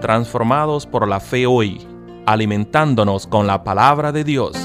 transformados por la fe hoy, alimentándonos con la palabra de Dios.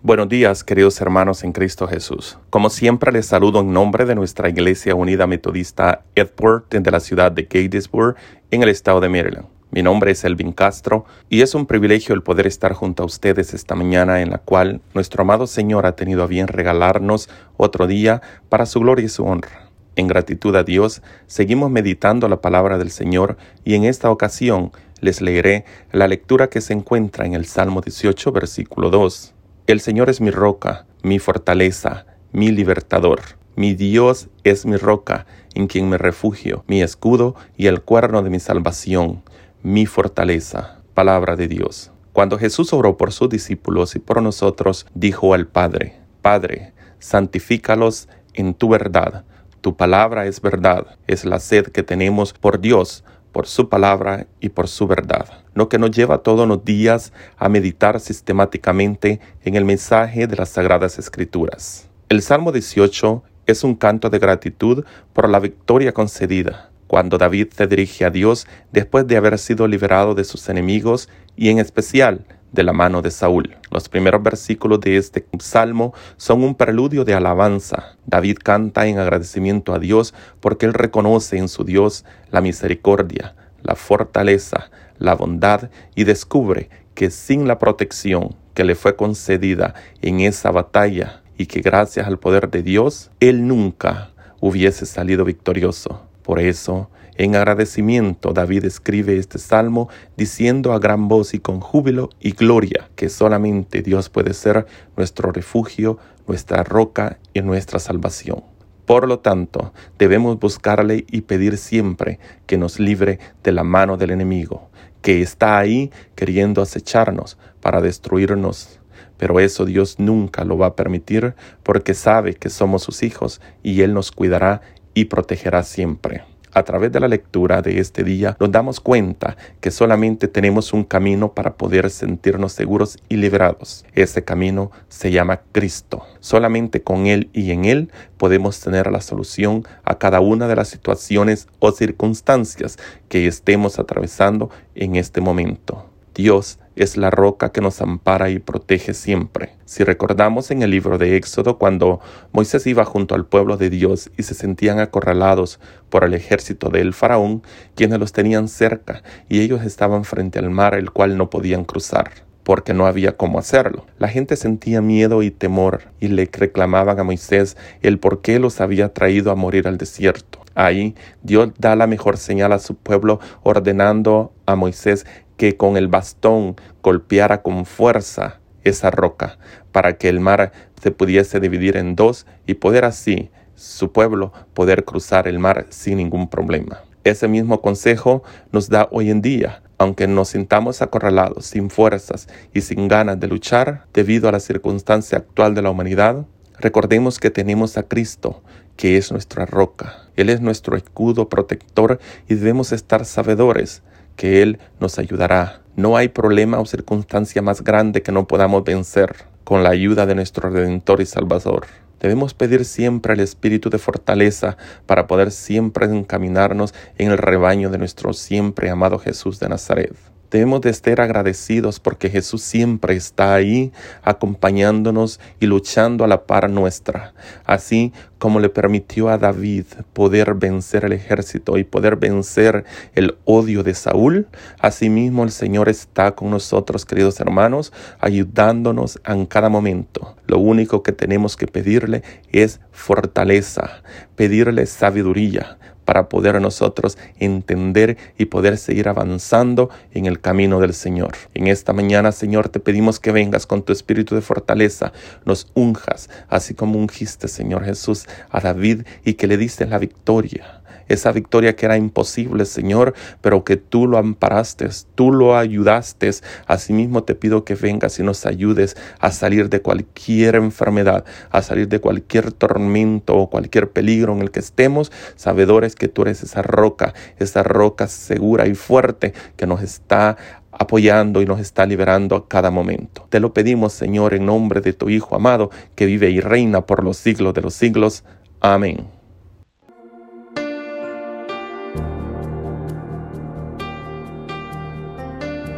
Buenos días, queridos hermanos en Cristo Jesús. Como siempre, les saludo en nombre de nuestra Iglesia Unida Metodista Edward de la ciudad de Gettysburg, en el estado de Maryland. Mi nombre es Elvin Castro y es un privilegio el poder estar junto a ustedes esta mañana en la cual nuestro amado Señor ha tenido a bien regalarnos otro día para su gloria y su honra. En gratitud a Dios, seguimos meditando la palabra del Señor y en esta ocasión les leeré la lectura que se encuentra en el Salmo 18, versículo 2. El Señor es mi roca, mi fortaleza, mi libertador. Mi Dios es mi roca, en quien me refugio, mi escudo y el cuerno de mi salvación mi fortaleza. Palabra de Dios. Cuando Jesús oró por sus discípulos y por nosotros, dijo al Padre, Padre, santifícalos en tu verdad. Tu palabra es verdad, es la sed que tenemos por Dios, por su palabra y por su verdad. Lo que nos lleva todos los días a meditar sistemáticamente en el mensaje de las Sagradas Escrituras. El Salmo 18 es un canto de gratitud por la victoria concedida cuando David se dirige a Dios después de haber sido liberado de sus enemigos y en especial de la mano de Saúl. Los primeros versículos de este salmo son un preludio de alabanza. David canta en agradecimiento a Dios porque él reconoce en su Dios la misericordia, la fortaleza, la bondad y descubre que sin la protección que le fue concedida en esa batalla y que gracias al poder de Dios, él nunca hubiese salido victorioso. Por eso, en agradecimiento, David escribe este salmo diciendo a gran voz y con júbilo y gloria que solamente Dios puede ser nuestro refugio, nuestra roca y nuestra salvación. Por lo tanto, debemos buscarle y pedir siempre que nos libre de la mano del enemigo, que está ahí queriendo acecharnos para destruirnos. Pero eso Dios nunca lo va a permitir porque sabe que somos sus hijos y Él nos cuidará y protegerá siempre. A través de la lectura de este día nos damos cuenta que solamente tenemos un camino para poder sentirnos seguros y liberados. Ese camino se llama Cristo. Solamente con Él y en Él podemos tener la solución a cada una de las situaciones o circunstancias que estemos atravesando en este momento. Dios es la roca que nos ampara y protege siempre. Si recordamos en el libro de Éxodo cuando Moisés iba junto al pueblo de Dios y se sentían acorralados por el ejército del faraón, quienes los tenían cerca, y ellos estaban frente al mar el cual no podían cruzar porque no había cómo hacerlo. La gente sentía miedo y temor y le reclamaban a Moisés el por qué los había traído a morir al desierto. Ahí Dios da la mejor señal a su pueblo ordenando a Moisés que con el bastón golpeara con fuerza esa roca para que el mar se pudiese dividir en dos y poder así su pueblo poder cruzar el mar sin ningún problema. Ese mismo consejo nos da hoy en día, aunque nos sintamos acorralados, sin fuerzas y sin ganas de luchar debido a la circunstancia actual de la humanidad, recordemos que tenemos a Cristo, que es nuestra roca. Él es nuestro escudo protector y debemos estar sabedores que Él nos ayudará. No hay problema o circunstancia más grande que no podamos vencer con la ayuda de nuestro Redentor y Salvador. Debemos pedir siempre el espíritu de fortaleza para poder siempre encaminarnos en el rebaño de nuestro siempre amado Jesús de Nazaret. Debemos de estar agradecidos porque Jesús siempre está ahí acompañándonos y luchando a la par nuestra, así como le permitió a David poder vencer el ejército y poder vencer el odio de Saúl. Asimismo el Señor está con nosotros, queridos hermanos, ayudándonos en cada momento. Lo único que tenemos que pedirle es fortaleza, pedirle sabiduría, para poder nosotros entender y poder seguir avanzando en el camino del Señor. En esta mañana, Señor, te pedimos que vengas con tu espíritu de fortaleza, nos unjas, así como ungiste, Señor Jesús, a David y que le diste la victoria esa victoria que era imposible, Señor, pero que tú lo amparaste, tú lo ayudaste. Asimismo te pido que vengas y nos ayudes a salir de cualquier enfermedad, a salir de cualquier tormento o cualquier peligro en el que estemos, sabedores que tú eres esa roca, esa roca segura y fuerte que nos está apoyando y nos está liberando a cada momento. Te lo pedimos, Señor, en nombre de tu Hijo amado, que vive y reina por los siglos de los siglos. Amén.